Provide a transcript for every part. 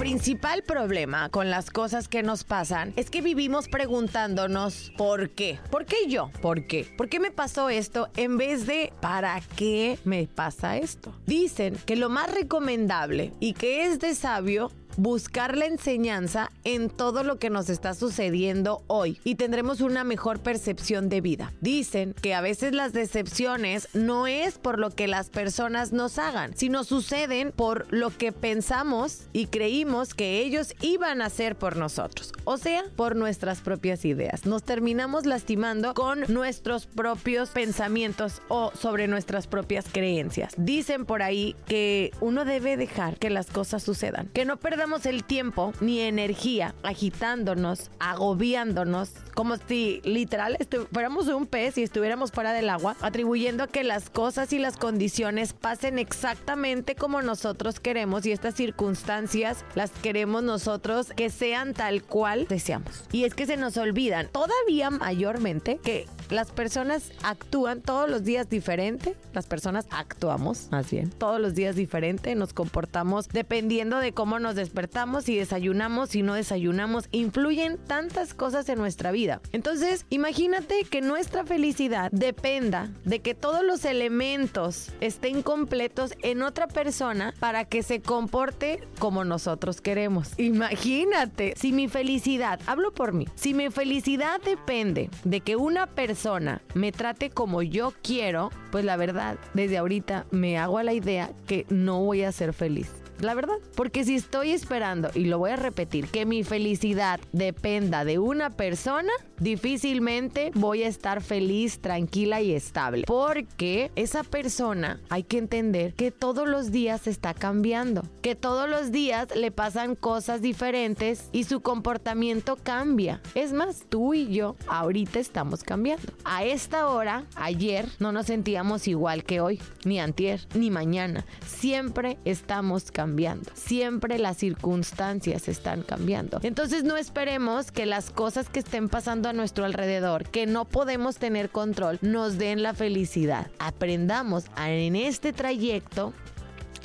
Principal problema con las cosas que nos pasan es que vivimos preguntándonos ¿por qué? ¿Por qué yo? ¿Por qué? ¿Por qué me pasó esto en vez de ¿para qué me pasa esto? Dicen que lo más recomendable y que es de sabio buscar la enseñanza en todo lo que nos está sucediendo hoy y tendremos una mejor percepción de vida. Dicen que a veces las decepciones no es por lo que las personas nos hagan, sino suceden por lo que pensamos y creímos que ellos iban a hacer por nosotros, o sea, por nuestras propias ideas. Nos terminamos lastimando con nuestros propios pensamientos o sobre nuestras propias creencias. Dicen por ahí que uno debe dejar que las cosas sucedan, que no perdamos el tiempo ni energía agitándonos, agobiándonos, como si literal fuéramos un pez y estuviéramos fuera del agua, atribuyendo a que las cosas y las condiciones pasen exactamente como nosotros queremos y estas circunstancias las queremos nosotros que sean tal cual deseamos. Y es que se nos olvidan todavía mayormente que las personas actúan todos los días diferente, las personas actuamos más bien todos los días diferente, nos comportamos dependiendo de cómo nos despertamos y desayunamos y no desayunamos, influyen tantas cosas en nuestra vida. Entonces, imagínate que nuestra felicidad dependa de que todos los elementos estén completos en otra persona para que se comporte como nosotros queremos. Imagínate, si mi felicidad, hablo por mí, si mi felicidad depende de que una persona me trate como yo quiero, pues la verdad, desde ahorita me hago a la idea que no voy a ser feliz la verdad. Porque si estoy esperando, y lo voy a repetir, que mi felicidad dependa de una persona, difícilmente voy a estar feliz, tranquila y estable. Porque esa persona hay que entender que todos los días está cambiando, que todos los días le pasan cosas diferentes y su comportamiento cambia. Es más, tú y yo ahorita estamos cambiando. A esta hora, ayer, no nos sentíamos igual que hoy, ni antier, ni mañana. Siempre estamos cambiando Siempre las circunstancias están cambiando. Entonces no esperemos que las cosas que estén pasando a nuestro alrededor, que no podemos tener control, nos den la felicidad. Aprendamos en este trayecto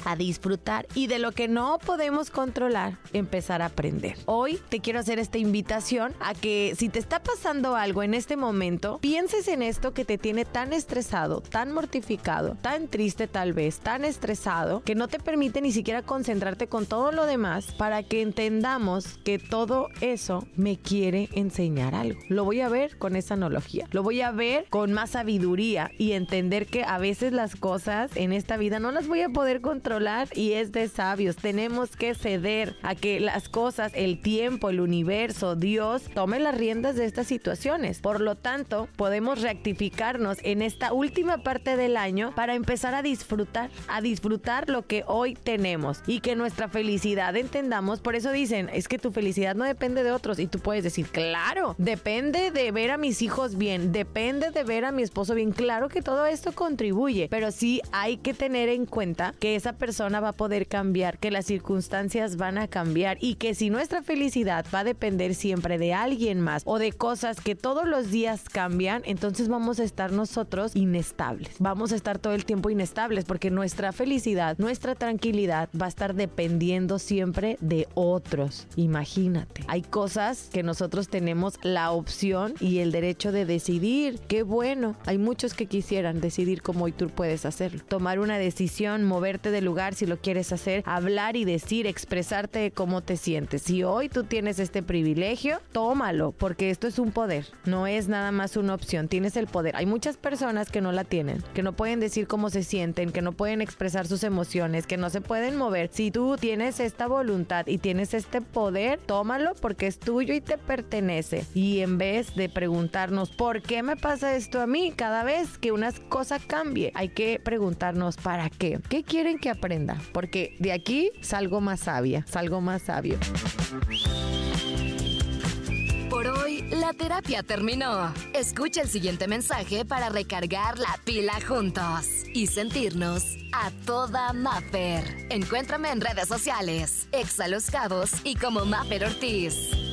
a disfrutar y de lo que no podemos controlar, empezar a aprender. Hoy te quiero hacer esta invitación a que si te está pasando algo en este momento, pienses en esto que te tiene tan estresado, tan mortificado, tan triste tal vez, tan estresado, que no te permite ni siquiera concentrarte con todo lo demás para que entendamos que todo eso me quiere enseñar algo. Lo voy a ver con esa analogía. Lo voy a ver con más sabiduría y entender que a veces las cosas en esta vida no las voy a poder controlar y es de sabios. Tenemos que ceder a que las cosas, el tiempo, el universo, Dios, tome las riendas de estas situaciones. Por lo tanto, podemos rectificarnos en esta última parte del año para empezar a disfrutar, a disfrutar lo que hoy tenemos y que nuestra felicidad entendamos. Por eso dicen, es que tu felicidad no depende de otros y tú puedes decir, claro, depende de ver a mis hijos bien, depende de ver a mi esposo bien. Claro que todo esto contribuye, pero sí hay que tener en cuenta que esa persona persona va a poder cambiar, que las circunstancias van a cambiar y que si nuestra felicidad va a depender siempre de alguien más o de cosas que todos los días cambian, entonces vamos a estar nosotros inestables. Vamos a estar todo el tiempo inestables porque nuestra felicidad, nuestra tranquilidad va a estar dependiendo siempre de otros. Imagínate. Hay cosas que nosotros tenemos la opción y el derecho de decidir. Qué bueno. Hay muchos que quisieran decidir como hoy tú puedes hacerlo. Tomar una decisión, moverte del lugar si lo quieres hacer, hablar y decir, expresarte de cómo te sientes. Si hoy tú tienes este privilegio, tómalo, porque esto es un poder, no es nada más una opción, tienes el poder. Hay muchas personas que no la tienen, que no pueden decir cómo se sienten, que no pueden expresar sus emociones, que no se pueden mover. Si tú tienes esta voluntad y tienes este poder, tómalo porque es tuyo y te pertenece. Y en vez de preguntarnos por qué me pasa esto a mí, cada vez que una cosa cambie, hay que preguntarnos para qué. ¿Qué quieren que aprenda, porque de aquí salgo más sabia, salgo más sabio. Por hoy La terapia terminó. Escucha el siguiente mensaje para recargar la pila juntos y sentirnos a toda Maffer. Encuéntrame en redes sociales, Exa Los Cabos y como Maffer Ortiz.